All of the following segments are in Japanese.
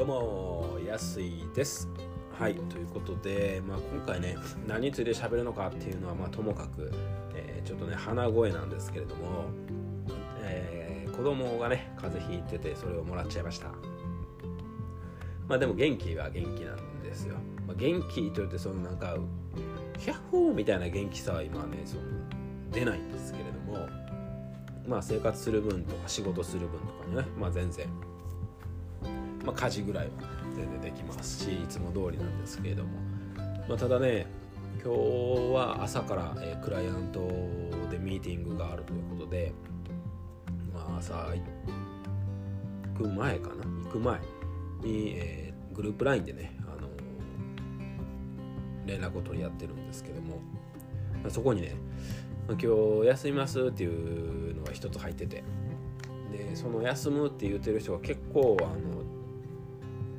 どうも安いです。はいということで、まあ、今回ね何について喋るのかっていうのはまあともかく、えー、ちょっとね鼻声なんですけれども、えー、子供がね風邪ひいててそれをもらっちゃいました。まあでも元気は元気なんですよ、まあ、元気といってそのなんかヒャッホーみたいな元気さは今ねその出ないんですけれどもまあ生活する分とか仕事する分とかにねまあ全然まあ、家事ぐらいは全然できますしいつも通りなんですけれども、まあ、ただね今日は朝から、え、クライアントでミーティングがあるということで、まあ、朝行く前かな？行く前に、えー、グループ LINE でね、あのー、連絡を取り合ってるんですけども、まあ、そこにね今日休みますっていうのが一つ入っててでその休むって言ってる人が結構あの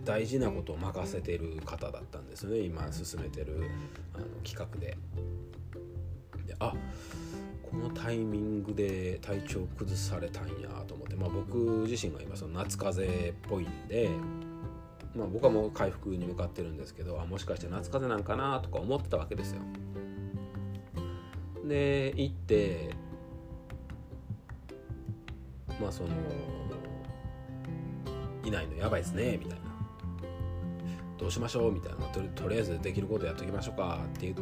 大事なことを任せてる方だったんですね今進めてるあの企画で。であこのタイミングで体調崩されたんやと思って、まあ、僕自身が今その夏風邪っぽいんで、まあ、僕はもう回復に向かってるんですけどあもしかして夏風邪なんかなとか思ってたわけですよ。で行ってまあそのいないのやばいですねみたいなどうしましょうみたいなととりあえずできることやっときましょうかって言っ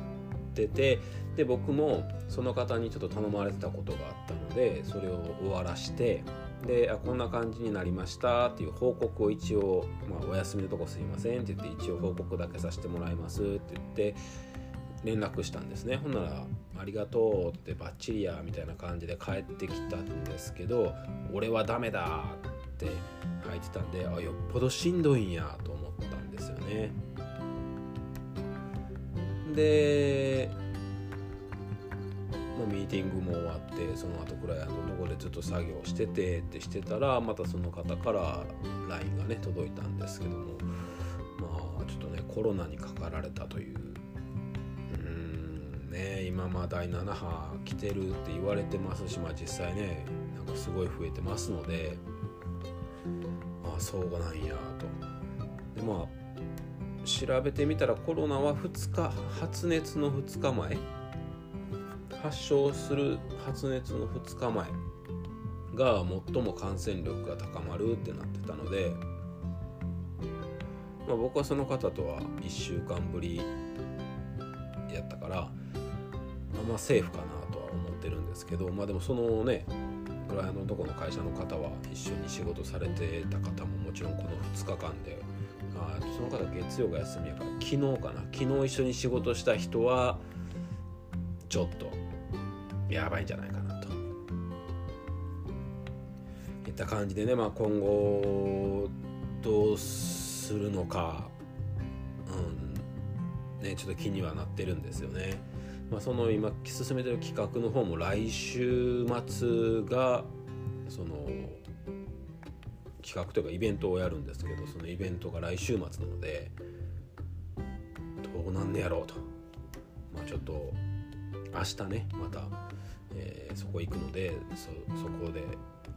ててで僕もその方にちょっと頼まれてたことがあったのでそれを終わらしてであこんな感じになりましたっていう報告を一応、まあ、お休みのとこすいませんって言って一応報告だけさせてもらいますって言って連絡したんですね。ほんなら「ありがとう」ってバッチリやみたいな感じで帰ってきたんですけど「俺はダメだ」って書いてたんであよっぽどしんどいんやと。ですよね。で、まあ、ミーティングも終わってその後クライアントのとこでずっと作業しててってしてたらまたその方から LINE がね届いたんですけども。まあちょっとねコロナにかかられたという。うんね今まあ第7波来てるって言われてますしまあ実際ねなんかすごい増えてますのでああそうなんやと。でまあ調べてみたらコロナは2日発熱の2日前。発症する発熱の2日前が最も感染力が高まるってなってたので、まあ、僕はその方とは1週間ぶりやったからまあセーフかなとは思ってるんですけどまあでもそのねクライアントのとこの会社の方は一緒に仕事されてた方ももちろんこの2日間であその方月曜が休みやから昨日かな。昨日一緒に仕事した人はちょっとやばいんじゃないかなと。いった感じでね、まあ、今後どうするのか、うん。ね、ちょっと気にはなってるんですよね。まあ、その今進めてる企画の方も来週末がその企画というかイベントをやるんですけどそのイベントが来週末なのでどうなんねやろうと。まあちょっと明日ねまた、えー、そこ行くのでそそこで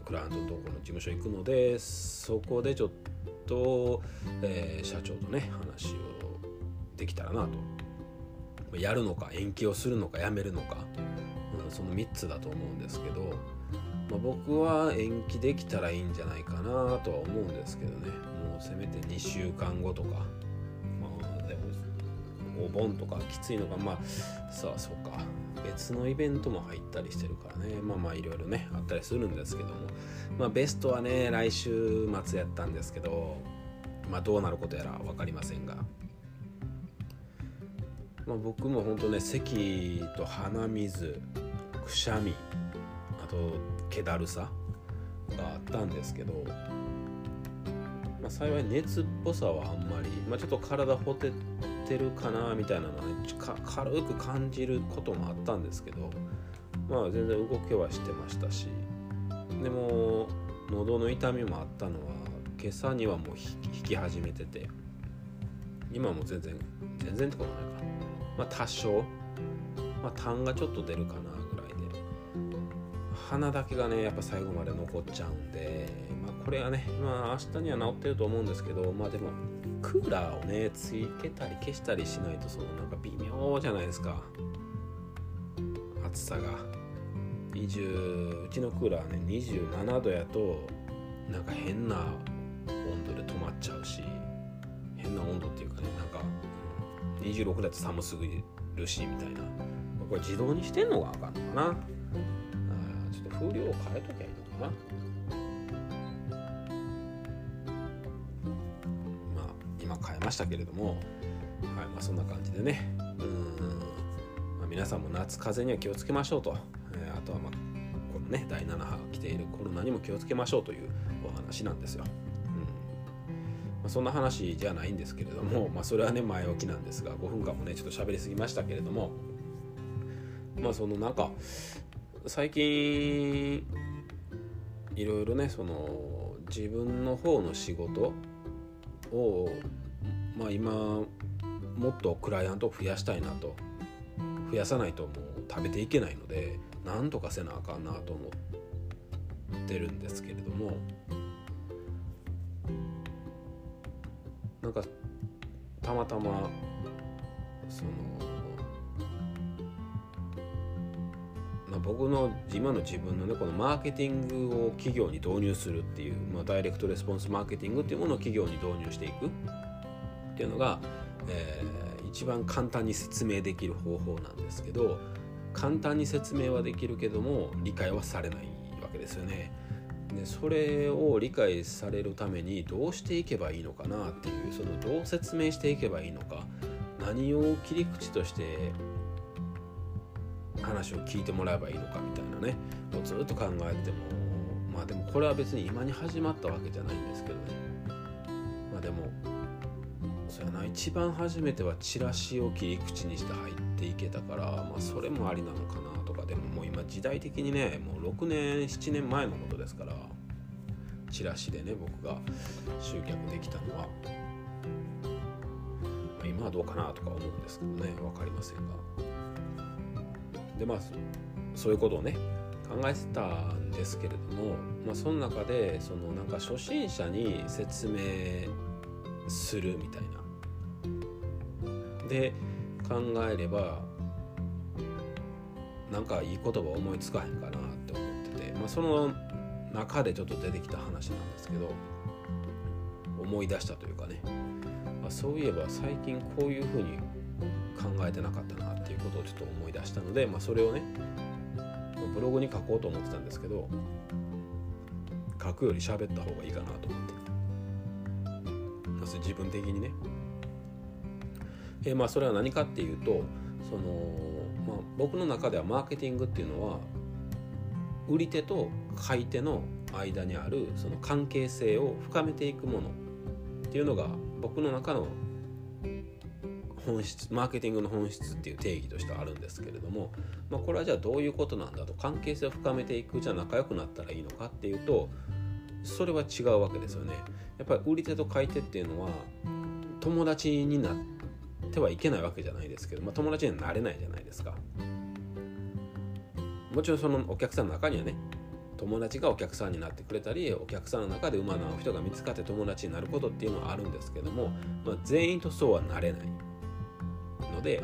クライアントのところの事務所行くのでそこでちょっと、えー、社長とね話をできたらなと。やるのか延期をするのかやめるのか、うん、その3つだと思うんですけどまあ、僕は延期できたらいいんじゃないかなとは思うんですけどね。もうせめて2週間後とか。まあでもお盆とかきついのがまあさあそうか。別のイベントも入ったりしてるからね。まあまあいろいろねあったりするんですけども。まあベストはね来週末やったんですけどまあどうなることやら分かりませんが。まあ、僕も本当ね咳と鼻水くしゃみあと気だるさがあったんですけど、まあ、幸い熱っぽさはあんまり、まあ、ちょっと体ほてってるかなみたいなのはね軽く感じることもあったんですけどまあ全然動きはしてましたしでも喉の痛みもあったのは今朝にはもう引き始めてて今も全然全然ってことないか。まあ多少まあ痰がちょっと出るかな鼻だけがねやっぱ最後まで残っちゃうんで、まあ、これはね、まあ、明日には治ってると思うんですけどまあでもクーラーをねつけたり消したりしないとそのなんか微妙じゃないですか。暑さが。20うちのクーラーね27度やとなんか変な温度で止まっちゃうし変な温度っていうかねなんか26だと寒すぎるしみたいな。これ自動にしてんのがあかんのかな。風量を変えときゃいいのかな。まあ今変えましたけれどもはいまあそんな感じでね。うん、まあ、皆さんも夏風邪には気をつけましょうと、えー、あとはまあこのね第7波が来ているコロナにも気をつけましょうというお話なんですよ。ま、そんな話じゃないんですけれども、まあ、それはね前置きなんですが5分間もねちょっと喋りすぎましたけれどもまあそのなんか最近いろいろねその自分の方の仕事をまあ今もっとクライアントを増やしたいなと増やさないともう食べていけないのでなんとかせなあかんなと思ってるんですけれどもなんかたまたまその、まあ、僕の今の自分のねこのマーケティングを企業に導入するっていう、まあ、ダイレクトレスポンスマーケティングっていうものを企業に導入していくっていうのが、えー、一番簡単に説明できる方法なんですけど簡単に説明はできるけども理解はされないわけですよね。でそれを理解されるためにどうしていけばいいのかなっていうそのどう説明していけばいいのか何を切り口として話を聞いてもらえばいいのかみたいなね。をずっと考えても。まあでもこれは別に今に始まったわけじゃないんですけどね。まあでもそうやな。一番初めてはチラシを切り口にして入っていけたからまあそれもありなのかなとか。でももう今時代的にねもう6年7年前のことですから。チラシでね僕が集客できたのは、ま、今はどうかなとか思うんですけどね。分かりませんが。でまあそういうことをね考えてたんですけれども、まあ、その中でそのなんか初心者に説明するみたいな。で考えればなんかいい言葉思いつかへんかなって思ってて、まあ、その中でちょっと出てきた話なんですけど思い出したというかね、まあ、そういえば最近こういうふうに考えてなかったなっていうことをちょっと思い出したので、まあ、それをねブログに書こうと思ってたんですけど書くより喋った方がいいかなと思って。まず自分的にね。えまあそれは何かっていうとそのまあ、僕の中ではマーケティングっていうのは売り手と買い手の間にあるその関係性を深めていくものっていうのが僕の中の本質マーケティングの本質っていう定義としてあるんですけれども、まあ、これはじゃあどういうことなんだと関係性を深めていくじゃあ仲良くなったらいいのかっていうとそれは違うわけですよね。やっぱり売り手と買い手っていうのは友達になってはいけないわけじゃないですけど、まあ、友達にはなれないじゃないですかもちろんそのお客さんの中にはね友達がお客さんになってくれたりお客さんの中で馬の人が見つかって友達になることっていうのはあるんですけども、まあ、全員とそうはなれないので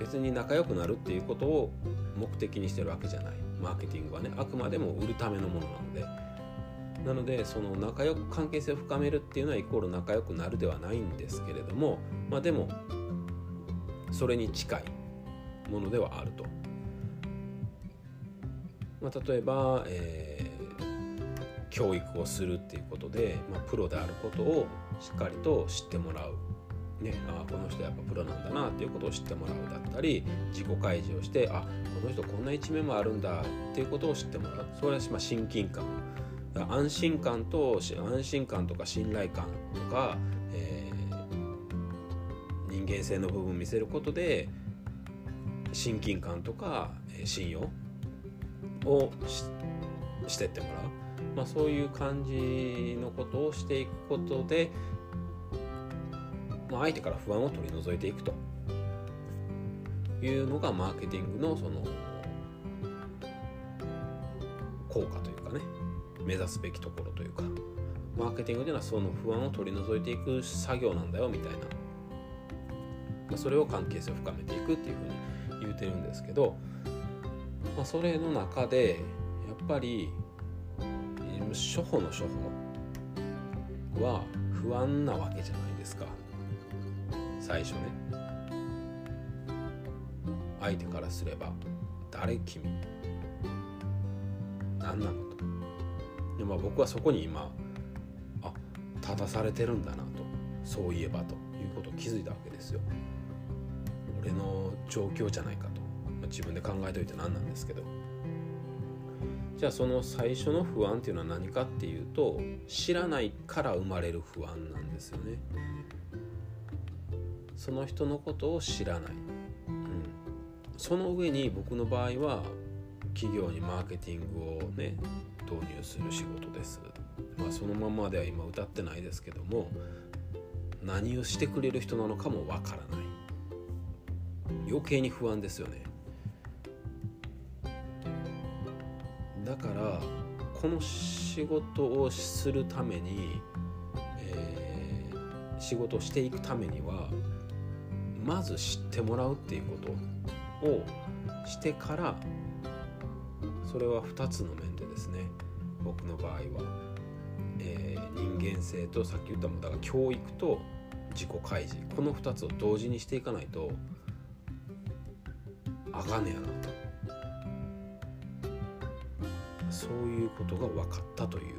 別に仲良くなるっていうことを目的にしてるわけじゃないマーケティングはねあくまでも売るためのものなのでなのでその仲良く関係性を深めるっていうのはイコール仲良くなるではないんですけれどもまあでもそれに近いものではあると。まあ、例えば、えー、教育をするっていうことで、まあ、プロであることをしっかりと知ってもらう。ね、あこの人やっぱプロなんだなっていうことを知ってもらうだったり自己開示をしてあこの人こんな一面もあるんだっていうことを知ってもらう。それはまあ親近感。安心感と安心感とか信頼感とか、えー、人間性の部分を見せることで親近感とか信用をしてってもらう、まあ、そういう感じのことをしていくことで、まあ、相手から不安を取り除いていくと。いうのがマーケティングのその効果というかね。目指すべきところというか。マーケティングというのはその不安を取り除いていく作業なんだよみたいな、まあ、それを関係性を深めていくっていうふうに言うてるんですけど、まあ、それの中でやっぱり初歩の初歩は不安なわけじゃないですか。最初ね。相手からすれば誰君？何なのと。で、まあ、僕はそこに今あ立たされてるんだなと。そういえばと。いうことを気づいたわけですよ。俺の状況じゃないかと、まあ、自分で考えといて何なんですけど。じゃあその最初の不安っていうのは何かっていうと知らないから生まれる不安なんですよね。その人のことを知らない、うん、その上に僕の場合は企業にマーケティングをね導入する仕事です。まあそのままでは今歌ってないですけども何をしてくれる人なのかもわからない。余計に不安ですよね。だからこの仕事をするために、えー、仕事をしていくためにはまず知ってもらうっていうこと。をしてからそれは2つの面でですね僕の場合は、えー、人間性とさっき言ったものだから教育と自己開示。この2つを同時にしていかないとあかんねやなと。そういうことが分かったという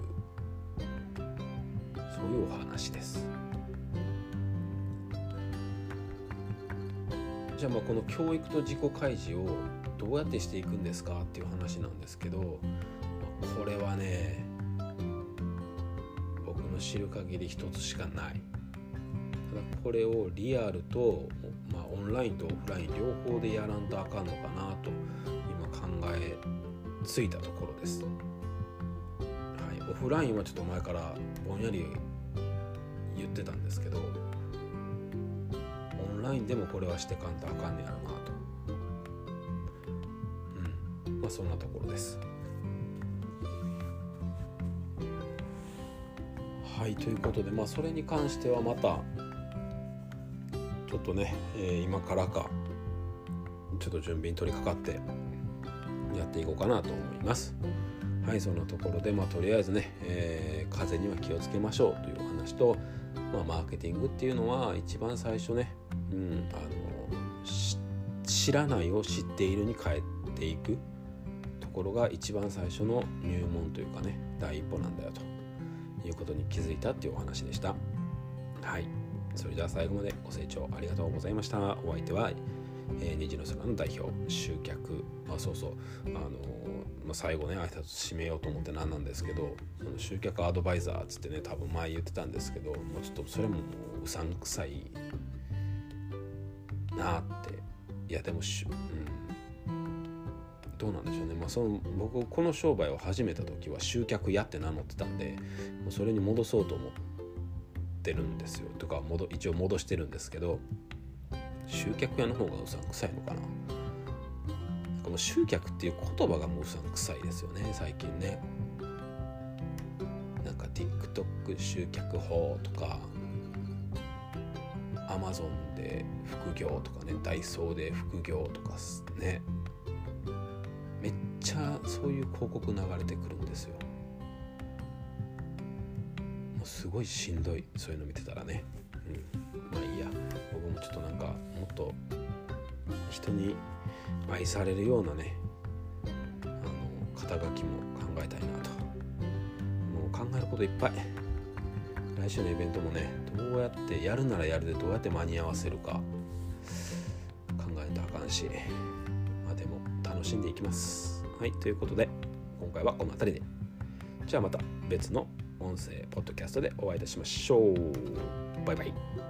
そういうお話です。じゃあまあこの教育と自己開示をどうやってしていくんですかっていう話なんですけどまこれはね僕の知る限り一つしかない。ただこれをリアルと、まあ、オンラインとオフライン両方でやらんとあかんのかなと今考えついたところです、はい、オフラインはちょっと前からぼんやり言ってたんですけどンラインでもこれはしてかんとあかんねやろなと。うん。まあそんなところです。はいということでまあそれに関してはまたちょっとね、えー、今からかちょっと準備に取り掛かってやっていこうかなと思います。はいそのところでまあとりあえずね、えー、風邪には気をつけましょうというお話とまあマーケティングっていうのは一番最初ね、うん、あの知らないを知っているに変えていくところが一番最初の入門というかね第一歩なんだよということに気づいたっていうお話でした。はい。それでは最後までご清聴ありがとうございました。お相手はえー、虹の坂の代表集客あそうそうあのー、まあ、最後ね挨拶締めようと思って何なんですけどその集客アドバイザーっつってね多分前言ってたんですけどもうちょっとそれももううさんくさいなっていやでもし、うん、どうなんでしょうね、まあ、その僕この商売を始めた時は集客屋って名乗ってたんでもうそれに戻そうと思ってるんですよ。とか一応戻してるんですけど集客屋の方がうさんくさいのかな。なんかもう集客っていう言葉がもううさんくさいですよね最近ね。なんか TikTok 集客法とか Amazon で副業とかねダイソーで副業とかね。めっちゃそういう広告流れてくるんですよ。もうすごいしんどいそういうの見てたらね。まあいいや。僕もちょっとなんかもっと人に愛されるようなねあの肩書きも考えたいなと。もう考えることいっぱい。来週のイベントもねどうやってやるならやるでどうやって間に合わせるか考えたらあかんし。まあでも楽しんでいきます。はいということで今回はこの辺りで。じゃあまた別の音声ポッドキャストでお会いいたしましょう。バイバイ。